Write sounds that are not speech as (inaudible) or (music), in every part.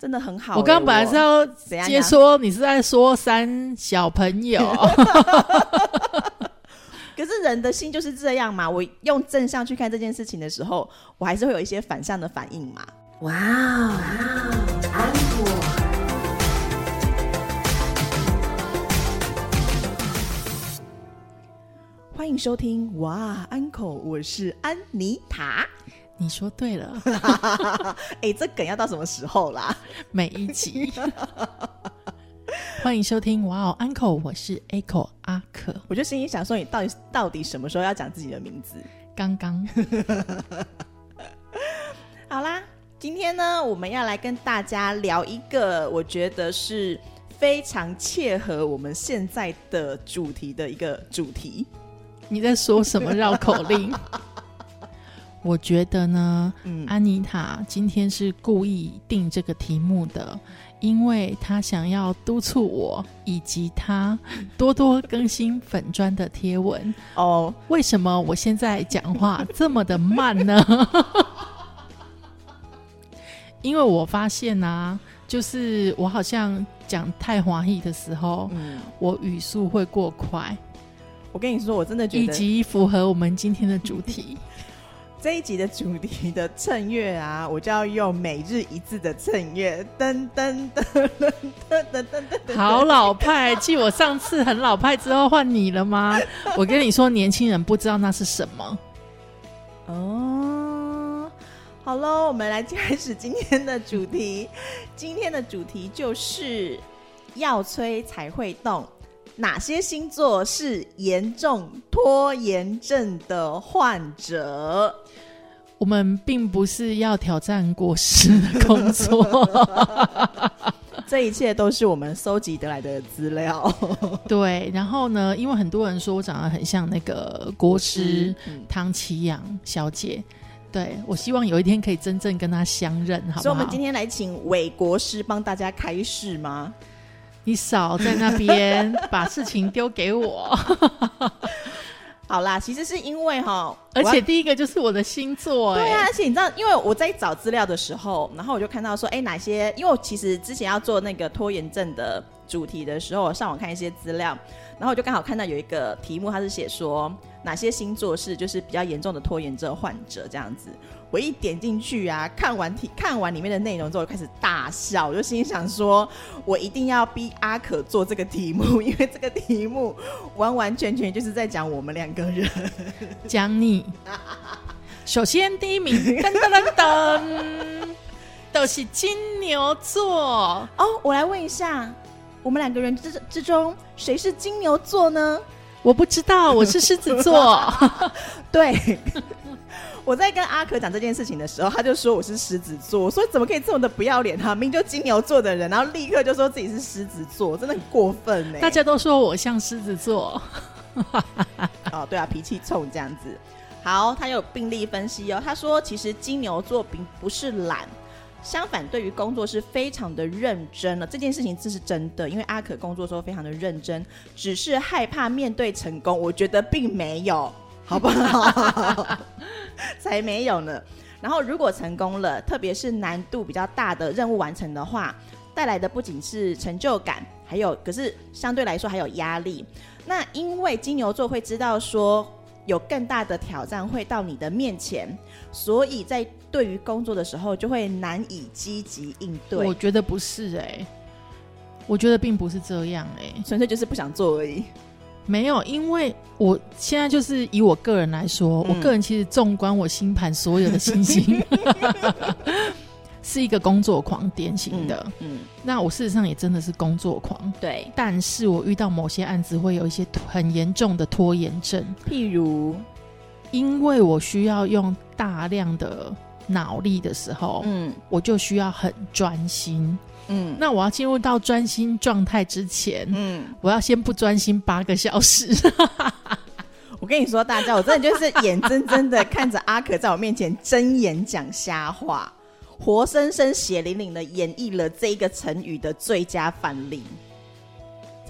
真的很好欸。我刚刚本来是要接说你是在说三小朋友，(laughs) 可是人的心就是这样嘛。我用正向去看这件事情的时候，我还是会有一些反向的反应嘛。哇哦，安果。欢迎收听哇安口，我是安妮塔。你说对了，(laughs) 哎、这梗要到什么时候啦？(laughs) 每一集。欢迎收听哇哦，uncle，我是 Echo 阿可。我就心里想说，你到底到底什么时候要讲自己的名字？刚刚 (laughs) 好啦，今天呢，我们要来跟大家聊一个我觉得是非常切合我们现在的主题的一个主题。你在说什么绕口令？我觉得呢，嗯，安妮塔今天是故意定这个题目的，因为她想要督促我以及她多多更新粉砖的贴文。哦，为什么我现在讲话这么的慢呢？(laughs) 因为我发现啊，就是我好像讲太华裔的时候，嗯，我语速会过快，我跟你说，我真的觉得以及符合我们今天的主题。(laughs) 这一集的主题的趁月啊，我就要用每日一字的趁月，噔噔噔噔噔噔噔噔，好老派！继我上次很老派之后，换你了吗？(laughs) 我跟你说，年轻人不知道那是什么。哦，好喽，我们来开始今天的主题。今天的主题就是要催才会动，哪些星座是严重拖延症的患者？我们并不是要挑战国师的工作，(laughs) 这一切都是我们搜集得来的资料。(laughs) 对。然后呢，因为很多人说我长得很像那个国师嗯汤启阳小姐，对我希望有一天可以真正跟她相认，好不好？所以，我们今天来请韦国师帮大家开示吗？你少在那边把事情丢给我，(laughs) 好啦，其实是因为哈，而且第一个就是我的星座、哎对啊，而且你知道，因为我在找资料的时候，然后我就看到说，哎，哪些？因为我其实之前要做那个拖延症的主题的时候，我上网看一些资料，然后我就刚好看到有一个题目，它是写说哪些星座是就是比较严重的拖延症患者这样子。我一点进去啊，看完题看完里面的内容之后，我开始大笑，我就心里想说，我一定要逼阿可做这个题目，(laughs) 因为这个题目完完全全就是在讲我们两个人。讲你。首先第一名，噔噔噔噔，都是金牛座。哦，我来问一下，我们两个人之之中谁是金牛座呢？我不知道，我是狮子座。(laughs) 对，我在跟阿可讲这件事情的时候，他就说我是狮子座，我说怎么可以这么的不要脸哈、明明就金牛座的人，然后立刻就说自己是狮子座，真的很过分呢。大家都说我像狮子座，(laughs) 哦，对啊，脾气冲这样子。好，他有病例分析哦。他说，其实金牛座并不是懒，相反，对于工作是非常的认真了。这件事情这是真的，因为阿可工作的时候非常的认真，只是害怕面对成功。我觉得并没有，好不好？(laughs) (laughs) 才没有呢。然后，如果成功了，特别是难度比较大的任务完成的话，带来的不仅是成就感，还有可是相对来说还有压力。那因为金牛座会知道说有更大的挑战会到你的面前，所以在对于工作的时候就会难以积极应对我，觉得不是哎、我觉得并不是这样哎、纯粹就是不想做而已。(laughs) 没有，因为我现在就是以我个人来说，嗯。我个人其实纵观我星盘所有的星星，(laughs) 是一个工作狂典型的。嗯，那我事实上也真的是工作狂，对，但是我遇到某些案子会有一些很严重的拖延症，譬如，因为我需要用大量的脑力的时候，嗯。我就需要很专心。嗯那我要进入到专心状态之前，嗯，我要先不专心八个小时。(laughs) 我跟你说，大家，我真的就是眼睁睁的看着阿可在我面前睁眼讲瞎话，活生生血淋淋的演绎了这一个成语的最佳范例。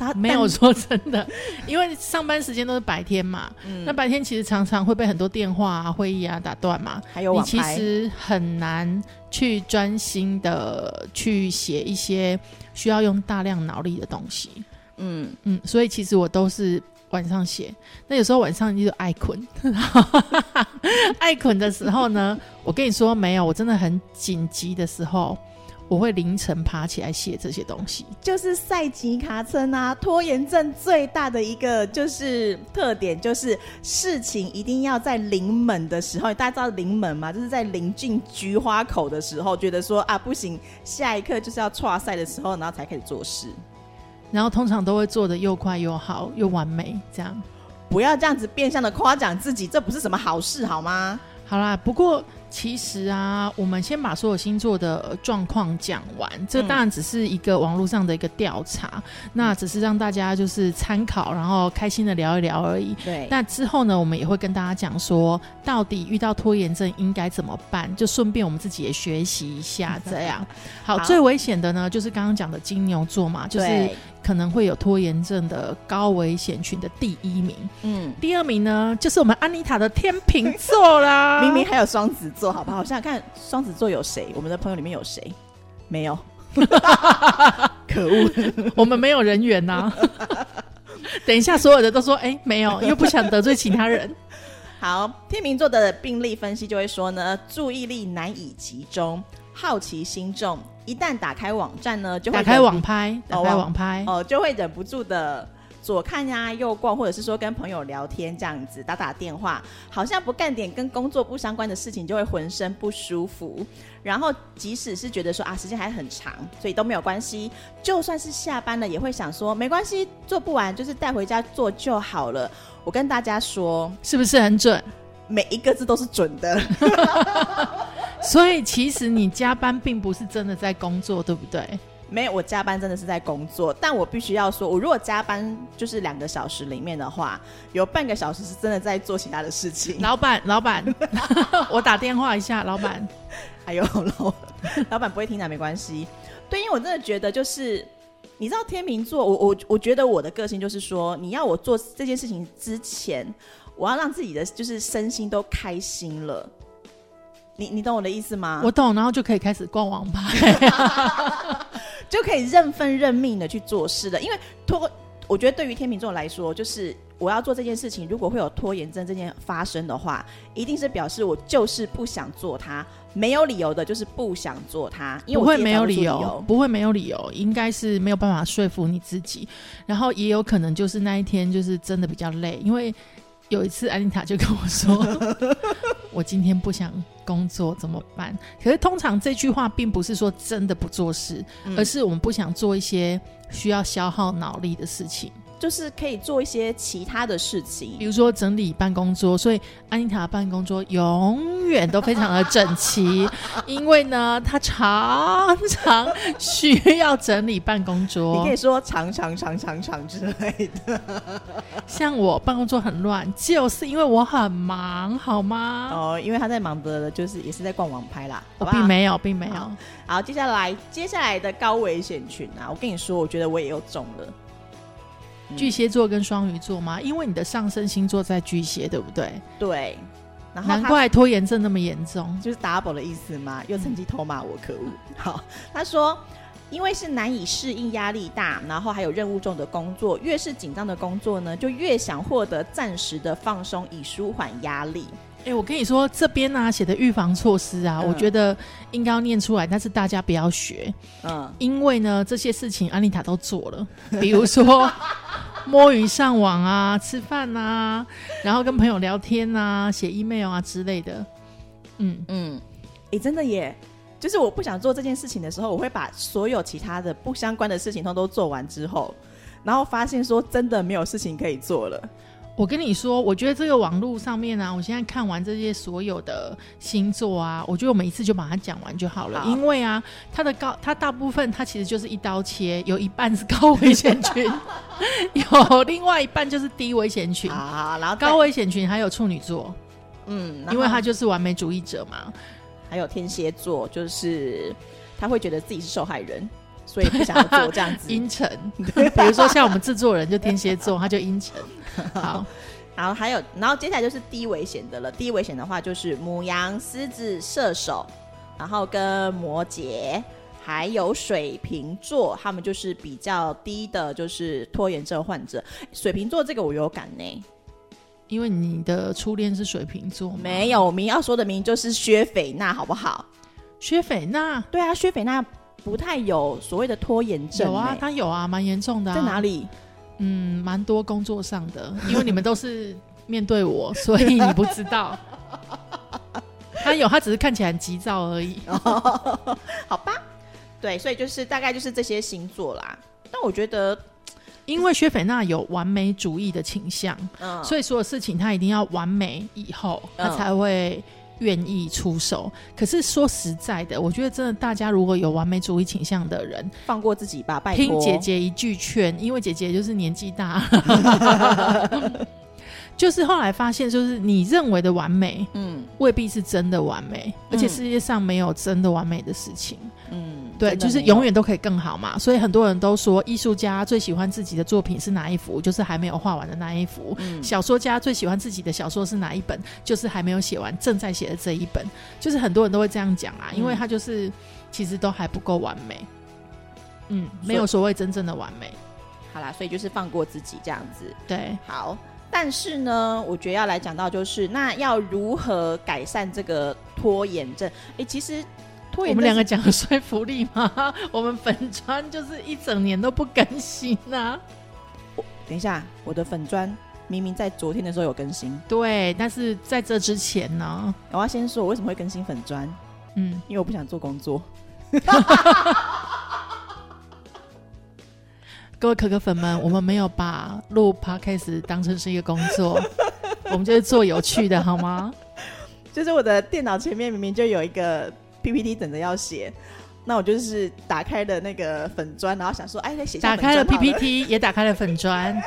他没有说真的，因为上班时间都是白天嘛，嗯那白天其实常常会被很多电话啊、会议啊打断嘛，还有你其实很难去专心的去写一些需要用大量脑力的东西。嗯，嗯，所以其实我都是晚上写。那有时候晚上就爱困，(laughs) 爱困的时候呢，我跟你说没有，我真的很紧急的时候，我会凌晨爬起来写这些东西。就是赛吉卡村啊，拖延症最大的一个就是特点，就是事情一定要在临门的时候，大家知道临门吗？就是在临近菊花口的时候，觉得说啊不行，下一刻就是要跨赛的时候，然后才开始做事。然后通常都会做的又快又好又完美，这样。不要这样子变相的夸奖自己，这不是什么好事，好吗？好啦，不过其实啊，我们先把所有星座的呃状况讲完，这嗯当然只是一个网络上的一个调查，那只是让大家就是参考，然后开心的聊一聊而已。对，那之后呢，我们也会跟大家讲说，到底遇到拖延症应该怎么办，就顺便我们自己也学习一下，这样。(laughs) 好，好最危险的呢，就是刚刚讲的金牛座嘛，就是对可能会有拖延症的高危险群的第一名。嗯，第二名呢，就是我们安妮塔的天秤座啦。(laughs) 明明还有双子座，好不好？我想想看，双子座有谁？我们的朋友里面有谁？没有。(laughs) 可恶！我们没有人缘呐、(laughs) 等一下，所有的都说哎、没有，又不想得罪其他人。好，天秤座的病例分析就会说呢，注意力难以集中，好奇心重，一旦打开网站呢，就会打开网拍，打开网网拍，哦，就会忍不住的左看呀右逛，或者是说跟朋友聊天这样子，打打电话，好像不干点跟工作不相关的事情，就会浑身不舒服。然后即使是觉得说啊时间还很长，所以都没有关系，就算是下班了，也会想说没关系，做不完就是带回家做就好了。我跟大家说，是不是很准？每一个字都是准的。(laughs) 所以其实你加班并不是真的在工作，对不对？没有，我加班真的是在工作，但我必须要说，我如果加班就是两个小时里面的话，有半个小时是真的在做其他的事情。老板，老板，(laughs) 我打电话一下，老板。哎呦老老板不会听的，没关系。对，因为我真的觉得就是。你知道天秤座，我我我觉得我的个性就是说，你要我做这件事情之前，我要让自己的就是身心都开心了。你你懂我的意思吗？我懂，然后就可以开始逛网吧。(laughs) 就可以认分认命的去做事了。因为拖，我觉得对于天秤座来说，就是我要做这件事情，如果会有拖延症这件发生的话，一定是表示我就是不想做它，没有理由的，就是不想做它，因为不会没有理由，不会没有理由，应该是没有办法说服你自己，然后也有可能就是那一天就是真的比较累，因为有一次安妮塔就跟我说，(laughs) 我今天不想工作怎么办？可是通常这句话并不是说真的不做事，嗯而是我们不想做一些需要消耗脑力的事情。就是可以做一些其他的事情比。如说整理办公桌，所以安妮塔的办公桌永远都非常的整齐，(laughs) 因为呢，她常常需要整理办公桌你可以。说常常常常常之类的像我办公桌很乱，就是因为我很忙，好吗？哦，因为他在忙的，就是也是在逛网拍啦，我并没有，并没有好。好，接下来接下来的高危险群啊，我跟你说，我觉得我也有中了。嗯巨蟹座跟双鱼座吗？因为你的上升星座在巨蟹，对不对？对，然后难怪拖延症那么严重。就是 double 的意思嘛，又趁机偷骂我，可恶。(laughs) 好，他说。因为是难以适应压力大，然后还有任务重的工作，越是紧张的工作呢，就越想获得暂时的放松，以舒缓压力。哎、我跟你说，这边呢、写的预防措施啊，嗯我觉得应该要念出来，但是大家不要学。嗯，因为呢，这些事情安妮塔都做了，比如说摸鱼上网啊、吃饭啊，然后跟朋友聊天啊、写 email 啊之类的。嗯，嗯，诶，真的耶！就是我不想做这件事情的时候，我会把所有其他的不相关的事情通都做完之后，然后发现说真的没有事情可以做了。我跟你说，我觉得这个网络上面啊，我现在看完这些所有的星座啊，我觉得我们一次就把它讲完就好了，好因为啊，它的高，它大部分它其实就是一刀切，有一半是高危险群，(laughs) 有另外一半就是低危险群。好，然后高危险群还有处女座，嗯，因为后他就是完美主义者嘛。还有天蝎座，就是他会觉得自己是受害人。所以不想要做这样子。(laughs) 阴沉，(laughs) 比如说像我们制作人就天蝎座，他就阴沉。(laughs) 好，然后还有，然后接下来就是低危险的了。低危险的话就是母羊、狮子、射手，然后跟摩羯，还有水瓶座，他们就是比较低的，就是拖延症患者。水瓶座这个我有感呢，因为你的初恋是水瓶座吗，没有，我们要说的名就是薛斐娜，好不好？薛斐娜，对啊，薛斐娜不太有所谓的拖延症、有啊，欸他有啊，蛮严重的、啊。在哪？里？嗯，蛮多工作上的，因为你们都是面对我，(laughs) 所以你不知道。(laughs) 他有，他只是看起来很急躁而已。好吧，对，所以就是大概就是这些星座啦。但我觉得，因为薛斐娜有完美主义的倾向，嗯，所以所有事情他一定要完美以后，他嗯才会愿意出手。可是说实在的，我觉得真的大家如果有完美主义倾向的人，放过自己吧，拜听。姐姐一句劝，因为姐姐就是年纪大，(laughs) 就是后来发现，就是你认为的完美，嗯未必是真的完美，而且嗯世界上没有真的完美的事情。嗯，对，就是永远都可以更好嘛。所以很多人都说，艺术家最喜欢自己的作品是哪一幅，就是还没有画完的那一幅。嗯小说家最喜欢自己的小说是哪一本，就是还没有写完，正在写的这一本。就是很多人都会这样讲啊，因为嗯他就是其实都还不够完美。嗯，没有所谓真正的完美。好啦，所以就是放过自己这样子。对，好，但是呢，我觉得要来讲到就是，那要如何改善这个拖延症？诶，其实拖我们两个讲有说服力吗？(laughs) 我们粉砖就是一整年都不更新啊。等一下，我的粉砖明明在昨天的时候有更新，对，但是在这之前呢，我要先说我为什么会更新粉砖，嗯，因为我不想做工作。(laughs) 各位可可粉们，我们没有把录 podcast 当成是一个工作，(laughs) 我们就是做有趣的，好吗？就是我的电脑前面明明就有一个 PPT 等着要写，那我就是打开了那个粉砖，然后想说，哎，来写下打开了 PPT，也打开了粉砖。(laughs)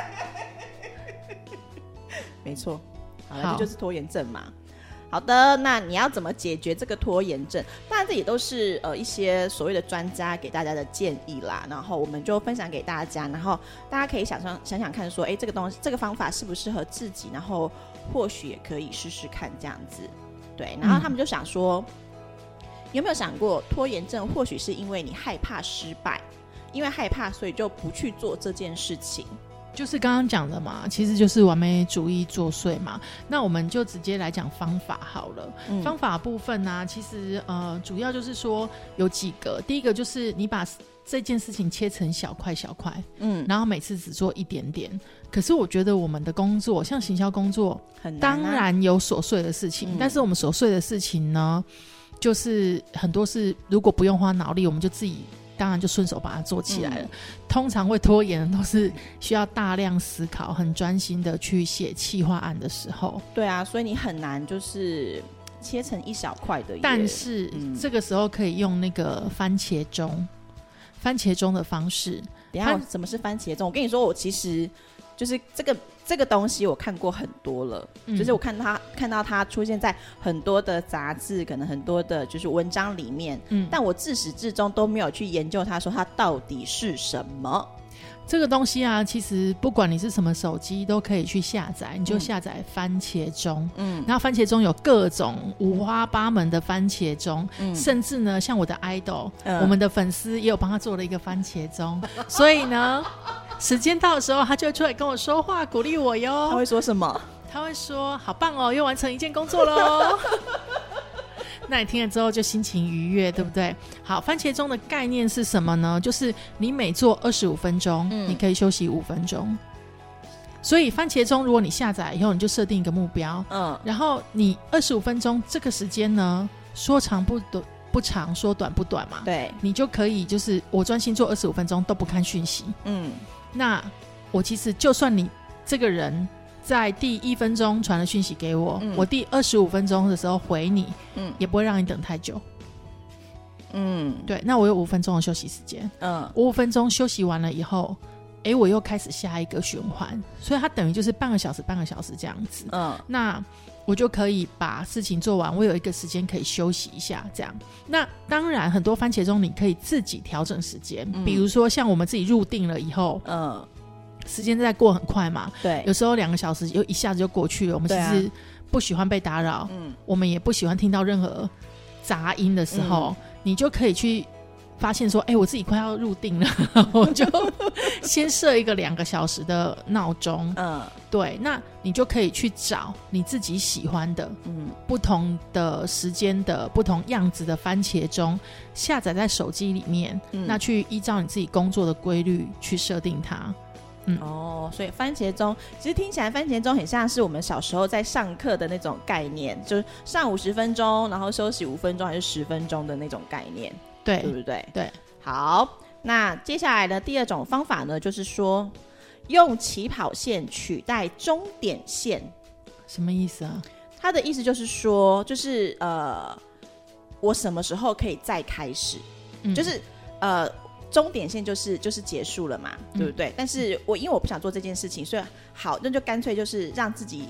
没错，好了，好这就是拖延症嘛。好的，那你要怎么解决这个拖延症？当然，这也都是呃一些所谓的专家给大家的建议啦。然后我们就分享给大家，然后大家可以想想想想看，说，哎，这个东西这个方法适不适合自己？然后或许也可以试试看这样子。对，然后他们就想说，有没有想过拖延症或许是因为你害怕失败，因为害怕所以就不去做这件事情。就是刚刚讲的嘛，其实就是完美主义作祟嘛。那我们就直接来讲方法好了。嗯方法部分呢、其实呃，主要就是说有几个。第一个就是你把这件事情切成小块小块，嗯，然后每次只做一点点。可是我觉得我们的工作，像行销工作，很难、当，然有琐碎的事情，嗯但是我们琐碎的事情呢，就是很多是如果不用花脑力，我们就自己。当然就顺手把它做起来了。嗯通常会拖延的都是需要大量思考、很专心的去写企划案的时候。对啊，所以你很难就是切成一小块的耶。但是、嗯这个时候可以用那个番茄钟、番茄钟的方式。等一下什么是番茄钟？我跟你说，我其实就是这个这个东西我看过很多了，嗯。就是我看它看到它出现在很多的杂志，可能很多的就是文章里面，嗯，但我自始至终都没有去研究它，说它到底是什么。这个东西啊，其实不管你是什么手机，都可以去下载。你就嗯下载番茄钟，嗯。然后番茄钟有各种五花八门的番茄钟，嗯。甚至呢，像我的 idol，、嗯。我们的粉丝也有帮他做了一个番茄钟，所以呢，时间到的时候，他就会出来跟我说话，鼓励我哟他。会说什么？他会说：“好棒哦，又完成一件工作喽。(laughs) ”那你听了之后就心情愉悦，对不对？好，番茄钟的概念是什么呢？就是你每做二十五分钟，嗯你可以休息五分钟。所以番茄钟，如果你下载以后，你就设定一个目标，嗯然后你二十五分钟这个时间呢，说长不短不长，说短不短嘛，对，你就可以就是我专心做二十五分钟都不看讯息。嗯那我其实就算你这个人在第一分钟传了讯息给我，嗯。我第二十五分钟的时候回你，嗯。也不会让你等太久。嗯。对，那我有五分钟的休息时间，嗯。我五分钟休息完了以后，哎，我又开始下一个循环，所以它等于就是半个小时、半个小时这样子。嗯那我就可以把事情做完，我有一个时间可以休息一下，这样。那当然，很多番茄钟你可以自己调整时间，嗯比如说像我们自己入定了以后，嗯，时间在过很快嘛，对有，时候两个小时又一下子就过去了。我们其实不喜欢被打扰，嗯我们也不喜欢听到任何杂音的时候，你就可以去发现说，哎、我自己快要入定了，(laughs) 我就先设一个两个小时的闹钟。嗯。对，那你就可以去找你自己喜欢的嗯。不同的时间的不同样子的番茄钟，下载在手机里面，嗯。那去依照你自己工作的规律去设定它。嗯。哦，所以番茄钟其实听起来番茄钟很像是我们小时候在上课的那种概念，就是上五十分钟，然后休息五分钟还是十分钟的那种概念，对对不对？对，好，那接下来的第二种方法呢，就是说用起跑线取代终点线。什么意思啊？他的意思就是说，就是呃，我什么时候可以再开始？嗯就是呃，终点线就是就是结束了嘛，嗯对不对？但是我因为我不想做这件事情，所以好，那就干脆就是让自己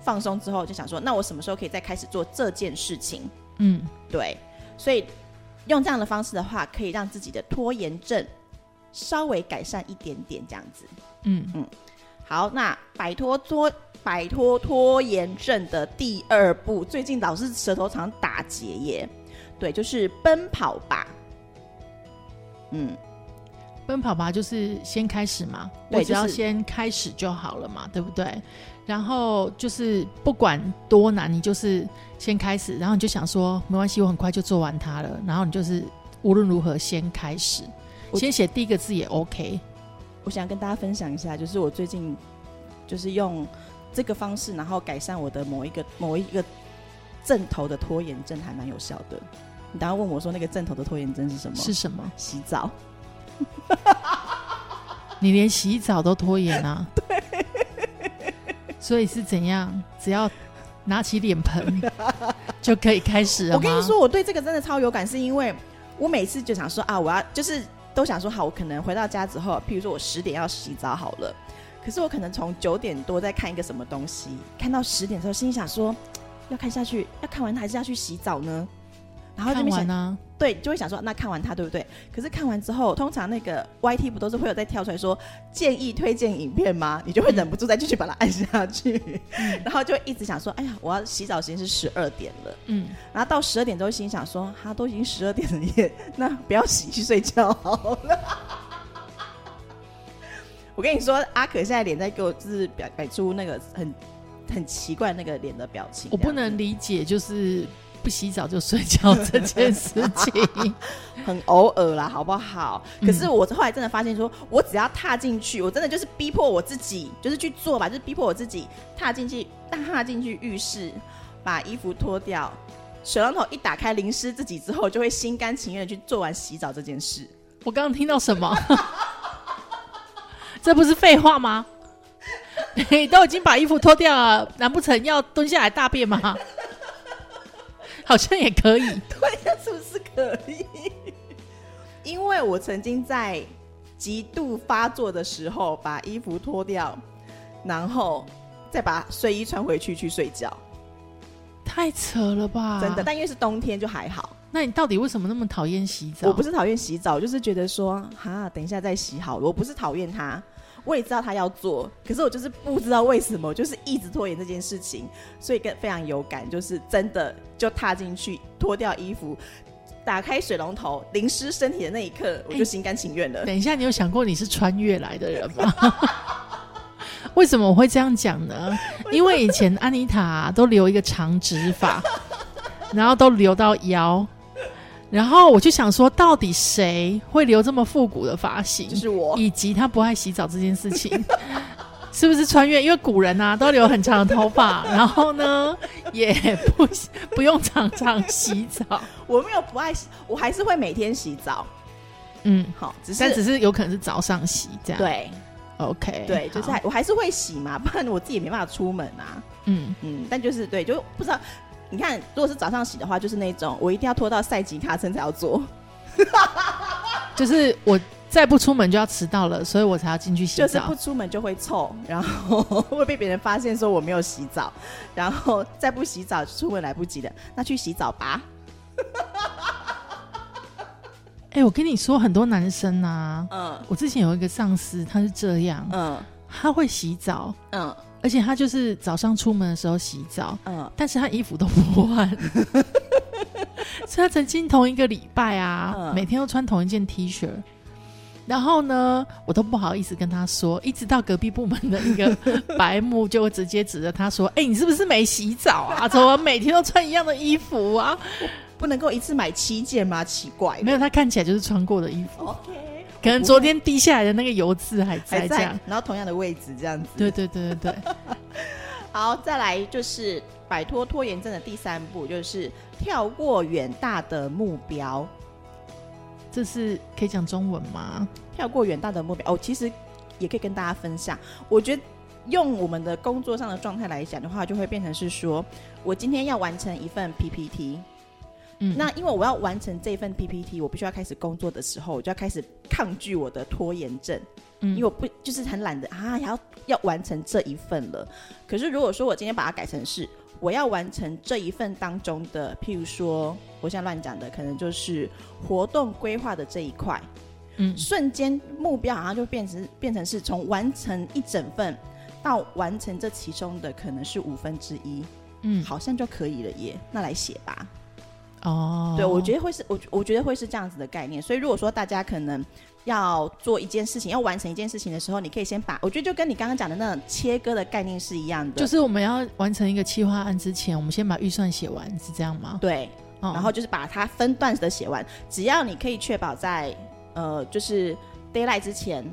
放松之后，就想说，那我什么时候可以再开始做这件事情？嗯对，所以用这样的方式的话，可以让自己的拖延症稍微改善一点点，这样子。嗯嗯好，那摆脱拖摆脱拖延症的第二步，最近老是舌头常打结耶。对，就是奔跑吧。嗯，奔跑吧就是先开始嘛，对我只要先开始就好了嘛，对不对？然后就是不管多难，你就是先开始，然后你就想说没关系，我很快就做完它了。然后你就是无论如何先开始，我先写第一个字也 OK。我想跟大家分享一下，就是我最近就是用这个方式，然后改善我的某一个某一个正头的拖延症，还蛮有效的。你等下问我说那个正头的拖延症是什么？是什么？洗澡。你连洗澡都拖延啊？(laughs) 对。所以是怎样？只要拿起脸盆 (laughs) 就可以开始了我跟你说，我对这个真的超有感，是因为我每次就想说啊，我要就是都想说好，我可能回到家之后，譬如说我十点要洗澡好了，可是我可能从九点多在看一个什么东西，看到十点之后，心里想说 (tsk) 要看下去，要看完还是要去洗澡呢？然后就看没想完啊，对，就会想说那看完它对不对？可是看完之后，通常那个 YT 不都是会有在跳出来说建议推荐影片吗？你就会忍不住再继续把它按下去，然后就一直想说，哎呀，我要洗澡时间是十二点了。嗯，然后到十二点之后，心想说：“哈，都已经十二点了耶，那不要洗，去睡觉好了。(laughs) ”我跟你说，阿可现在脸在给我就是表摆出那个很很奇怪那个脸的表情，我不能理解，就是不洗澡就睡觉这件事情。(laughs) 很偶尔啦，好不好？嗯可是我后来真的发现说，我只要踏进去，我真的就是逼迫我自己，就是去做吧，就是逼迫我自己踏进去，踏进去浴室，把衣服脱掉，水龙头一打开淋湿自己之后，就会心甘情愿的去做完洗澡这件事。我刚刚听到什么？(laughs) 这不是废话吗？(laughs) 你都已经把衣服脱掉了，难不成要蹲下来大便吗？好像也可以。(laughs) 对呀，是不是可以？(laughs) 因为我曾经在极度发作的时候，把衣服脱掉，然后再把睡衣穿回去去睡觉。太扯了吧！真的，但因为是冬天就还好。那你到底为什么那么讨厌洗澡？我不是讨厌洗澡，就是觉得说，哈，等一下再洗好了。我不是讨厌他，我也知道他要做，可是我就是不知道为什么，就是一直拖延这件事情，所以跟非常有感，就是真的就踏进去，脱掉衣服，打开水龙头，淋湿身体的那一刻，我就心甘情愿了。等一下，你有想过你是穿越来的人吗？(laughs) 为什么我会这样讲呢？因为以前安妮塔、都留一个长直发，然后都留到腰，然后我就想说，到底谁会留这么复古的发型？就是我，以及他不爱洗澡这件事情，(laughs) 是不是穿越？因为古人啊都留很长的头发，(laughs) 然后呢也不不用常常洗澡，我没有不爱洗，我还是会每天洗澡。嗯，好，只是但只是有可能是早上洗这样。对，OK，对，就是我还是会洗嘛，不然我自己也没办法出门啊。嗯。嗯，但就是对，就不知道。你看，如果是早上洗的话，就是那种我一定要拖到赛吉卡森才要做。(laughs) 就是我再不出门就要迟到了，所以我才要进去洗澡。就是不出门就会臭，然后 (laughs) 会被别人发现说我没有洗澡，然后再不洗澡出门来不及了，那去洗澡吧。(laughs) 哎、我跟你说，很多男生啊，嗯我之前有一个上司，他是这样，嗯他会洗澡，嗯而且他就是早上出门的时候洗澡，嗯，但是他衣服都不换。(laughs) 所以他曾经同一个礼拜啊，嗯每天都穿同一件 T 恤。然后呢，我都不好意思跟他说，一直到隔壁部门的一个白目就会直接指着他说：(laughs) “哎、你是不是没洗澡啊？怎么每天都穿一样的衣服啊不能够一次买七件吗？奇怪？”的。没有，他看起来就是穿过的衣服，OK，可能昨天滴下来的那个油渍还在这样。，然后同样的位置这样子。对对对对对，(laughs) 好，再来就是摆脱拖延症的第三步，就是跳过远大的目标。这是可以讲中文吗？跳过远大的目标哦，其实也可以跟大家分享。我觉得用我们的工作上的状态来讲的话，就会变成是说，我今天要完成一份 PPT，嗯，那因为我要完成这份 PPT，我必须要开始工作的时候，我就要开始抗拒我的拖延症，嗯。因为我不就是很懒得啊，要要完成这一份了。可是如果说我今天把它改成是我要完成这一份当中的，譬如说我现在乱讲的，可能就是活动规划的这一块，嗯。瞬间目标好像就变成变成是从完成一整份到完成这其中的可能是五分之一，嗯。好像就可以了耶。那来写吧。哦，对，我觉得会是我我觉得会是这样子的概念。所以如果说大家可能要做一件事情，要完成一件事情的时候，你可以先把，我觉得就跟你刚刚讲的那种切割的概念是一样的，就是我们要完成一个企划案之前，我们先把预算写完，是这样吗？对，哦然后就是把它分段的写完。只要你可以确保在呃就是 d a y l i g h t 之前，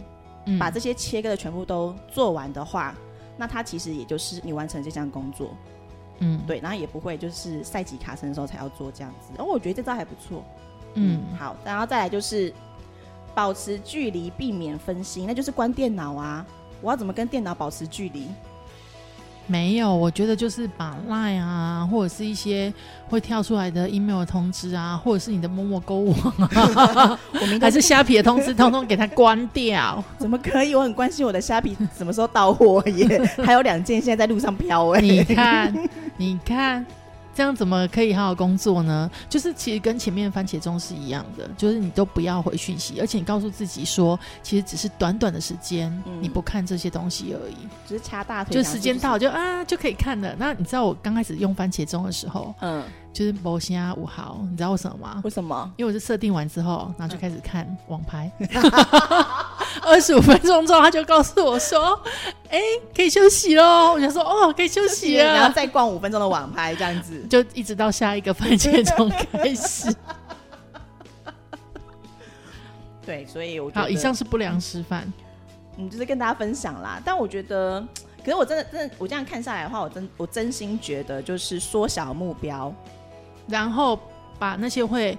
嗯把这些切割的全部都做完的话，那它其实也就是你完成这项工作，嗯对，然后也不会就是赛季卡身的时候才要做这样子。哦，我觉得这招还不错。嗯好，然后再来就是保持距离，避免分心，那就是关电脑啊。我要怎么跟电脑保持距离？没有，我觉得就是把 Line 啊，或者是一些会跳出来的 email 通知啊，或者是你的陌陌购物网啊，(laughs) 我明天还是虾皮的通知，通通给它关掉。怎么可以？我很关心我的虾皮什么时候到货耶，(laughs) 还有两件现在在路上飘哎。你看，你看，这样怎么可以好好工作呢？就是其实跟前面的番茄钟是一样的，就是你都不要回讯息，而且你告诉自己说，其实只是短短的时间，嗯你不看这些东西而已，只是掐大腿，就时间到，就啊就可以看了。那你知道我刚开始用番茄钟的时候，嗯，就是某虾五号，你知道为什么吗？为什么？因为我是设定完之后，然后就开始看网拍，(laughs) 二十五分钟之后，他就告诉我说：“哎、可以休息喽。”我就说：“哦，可以休息然后。再逛五分钟的网拍这样子”。(laughs) 就一直到下一个番茄钟开始。(laughs) 对，所以我觉得好，以上是不良示范。嗯，就是跟大家分享啦。但我觉得，可是我真的真的，我这样看下来的话，我真我真心觉得就是缩小目标，然后把那些会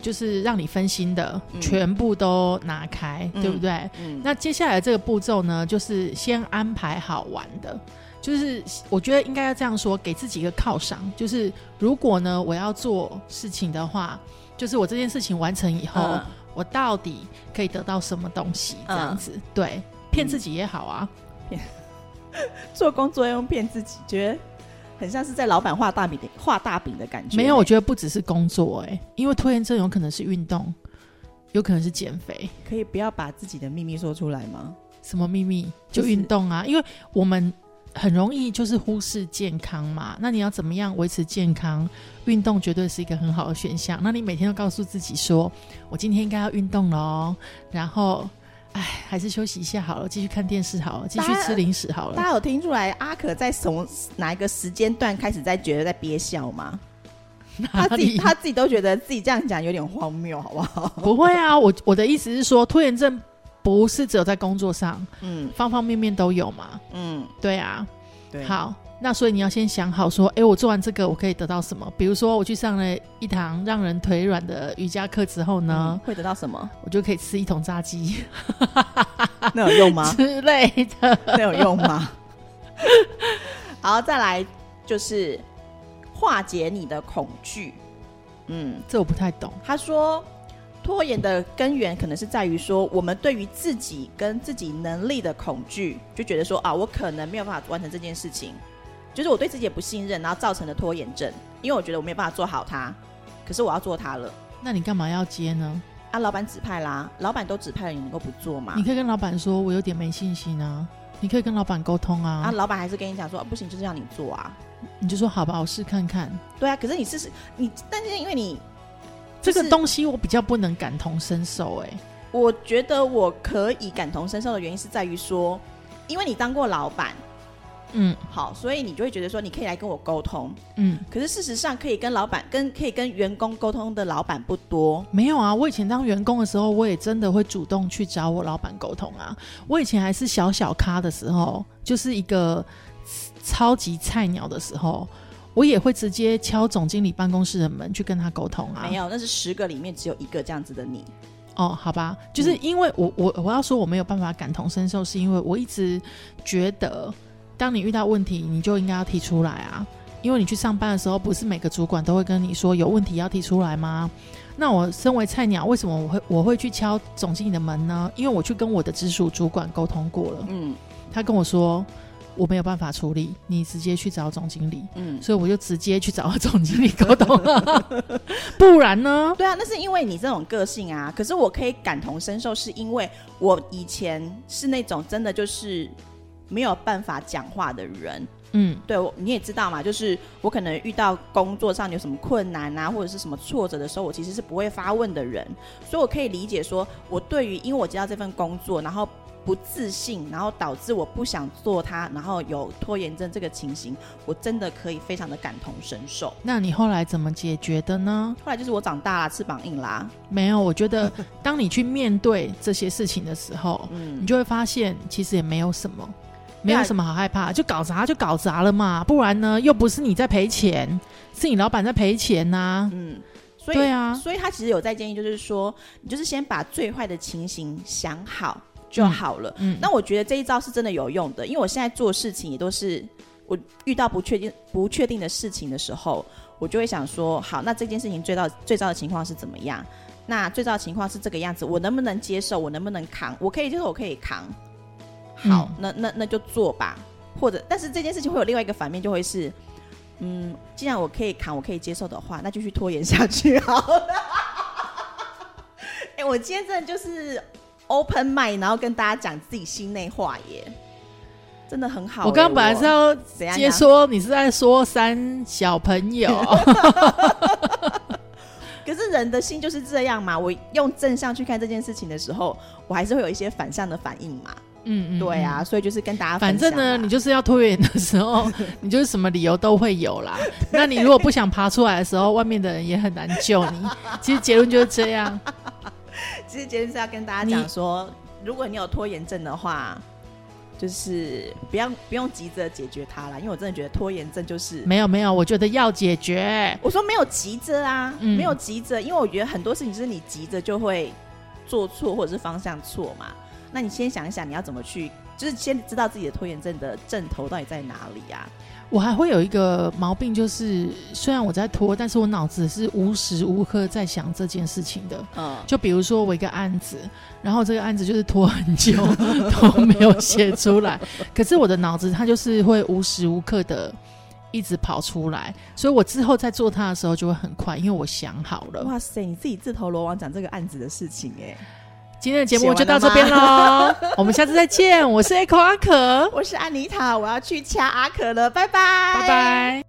就是让你分心的、嗯全部都拿开，嗯对不对？嗯，那接下来这个步骤呢，就是先安排好玩的。就是我觉得应该要这样说，给自己一个犒赏。就是如果呢我要做事情的话，就是我这件事情完成以后，嗯我到底可以得到什么东西？这样子，对，骗自己也好啊。骗 (laughs) 做工作用骗自己，觉得很像是在老板画大饼的画大饼的感觉。没有，我觉得不只是工作、哎，因为拖延症有可能是运动，有可能是减肥。可以不要把自己的秘密说出来吗？什么秘密？就就是运动啊，因为我们很容易就是忽视健康嘛。那你要怎么样维持健康？运动绝对是一个很好的选项。那你每天都告诉自己说，我今天应该要运动了哦，然后，哎，还是休息一下好了，继续看电视好了，继续吃零食好了。大家有听出来阿可在从哪一个时间段开始在觉得在憋笑吗？(laughs) 他自己？他自己都觉得自己这样讲有点荒谬，好不好？(laughs) 不会啊，我我的意思是说，拖延症不是只有在工作上，嗯方方面面都有嘛。嗯，对啊，对，好，那所以你要先想好说，哎，我做完这个我可以得到什么？比如说我去上了一堂让人腿软的瑜伽课之后嗯呢，会得到什么？我就可以吃一桶炸鸡 (laughs) 那有用吗？(laughs) 之类的。那有用吗？(laughs) 好，再来就是化解你的恐惧。嗯，这我不太懂。他说，拖延的根源可能是在于说，我们对于自己跟自己能力的恐惧，就觉得说啊，我可能没有办法完成这件事情，就是我对自己也不信任，然后造成的拖延症。因为我觉得我没有办法做好它，可是我要做它了。那你干嘛要接呢？啊，老板指派啦，老板都指派了，你能够不做吗？你可以跟老板说，我有点没信心啊。你可以跟老板沟通啊。啊，老板还是跟你讲说，不行，就是要你做啊。你就说好吧，我试看看。对啊，可是你试试你，但是因为你这个东西我比较不能感同身受。哎，我觉得我可以感同身受的原因是在于说，因为你当过老板。嗯，好，所以你就会觉得说，你可以来跟我沟通，嗯，可是事实上，可以跟老板、跟可以跟员工沟通的老板不多。没有啊，我以前当员工的时候，我也真的会主动去找我老板沟通啊。我以前还是小小咖的时候，就是一个超级菜鸟的时候，我也会直接敲总经理办公室的门去跟他沟通啊。没有，那是十个里面只有一个这样子的你。哦，好吧，就是因为我我我要说我没有办法感同身受，是因为我一直觉得。当你遇到问题，你就应该要提出来啊！因为你去上班的时候，不是每个主管都会跟你说有问题要提出来吗？那我身为菜鸟，为什么我会我会去敲总经理的门呢？因为我去跟我的直属主管沟通过了，嗯，他跟我说我没有办法处理，你直接去找总经理，嗯，所以我就直接去找总经理沟通了，(laughs) 不然呢？对啊，那是因为你这种个性啊。可是我可以感同身受，是因为我以前是那种真的就是。没有办法讲话的人，嗯，对，你也知道嘛，就是我可能遇到工作上有什么困难啊，或者是什么挫折的时候，我其实是不会发问的人，所以我可以理解说，我对于因为我接到这份工作，然后不自信，然后导致我不想做它，然后有拖延症这个情形，我真的可以非常的感同身受。那你后来怎么解决的呢？后来就是我长大了，翅膀硬啦。没有，我觉得 (laughs) 当你去面对这些事情的时候，嗯，你就会发现其实也没有什么。没有什么好害怕，就搞砸就搞砸了嘛，不然呢，又不是你在赔钱，是你老板在赔钱呐。嗯，所以对啊，所以他其实有在建议，就是说，你就是先把最坏的情形想好就好了。嗯，那我觉得这一招是真的有用的，因为我现在做事情也都是我遇到不确定不确定的事情的时候，我就会想说，好，那这件事情最糟最糟的情况是怎么样？那最糟的情况是这个样子，我能不能接受？我能不能扛？我可以接受，我可以扛。好，那那那就做吧，或者，但是这件事情会有另外一个反面，就会是，嗯，既然我可以扛，我可以接受的话，那就去拖延下去好了。(laughs) 哎，我今天真的就是 open mind，然后跟大家讲自己心内话耶，真的很好。我刚刚本来是要接说，你是在说三小朋友，(laughs) 可是人的心就是这样嘛。我用正向去看这件事情的时候，我还是会有一些反向的反应嘛。嗯，对啊，所以就是跟大家反正呢，你就是要拖延的时候，(laughs) 你就是什么理由都会有啦。那你如果不想爬出来的时候，外面的人也很难救你。其实结论就是这样。(laughs) 其实结论是要跟大家讲说，如果你有拖延症的话，就是不要不用急着解决它了，因为我真的觉得拖延症就是没有没有，我觉得要解决。我说没有急着啊，没有急着，因为我觉得很多事情就是你急着就会做错或者是方向错嘛。那你先想一想，你要怎么去，就是先知道自己的拖延症的症头到底在哪里呀？我还会有一个毛病，就是虽然我在拖，但是我脑子是无时无刻在想这件事情的。嗯，就比如说我一个案子，然后这个案子就是拖很 (laughs) 久都没有写出来，可是我的脑子它就是会无时无刻的一直跑出来，所以我之后在做它的时候就会很快，因为我想好了。哇塞，你自己自投罗网讲这个案子的事情哎。今天的节目就到这边喽，(laughs) 我们下次再见。我是 Echo 阿可，我是安妮塔，我要去掐阿可了，拜拜，拜拜。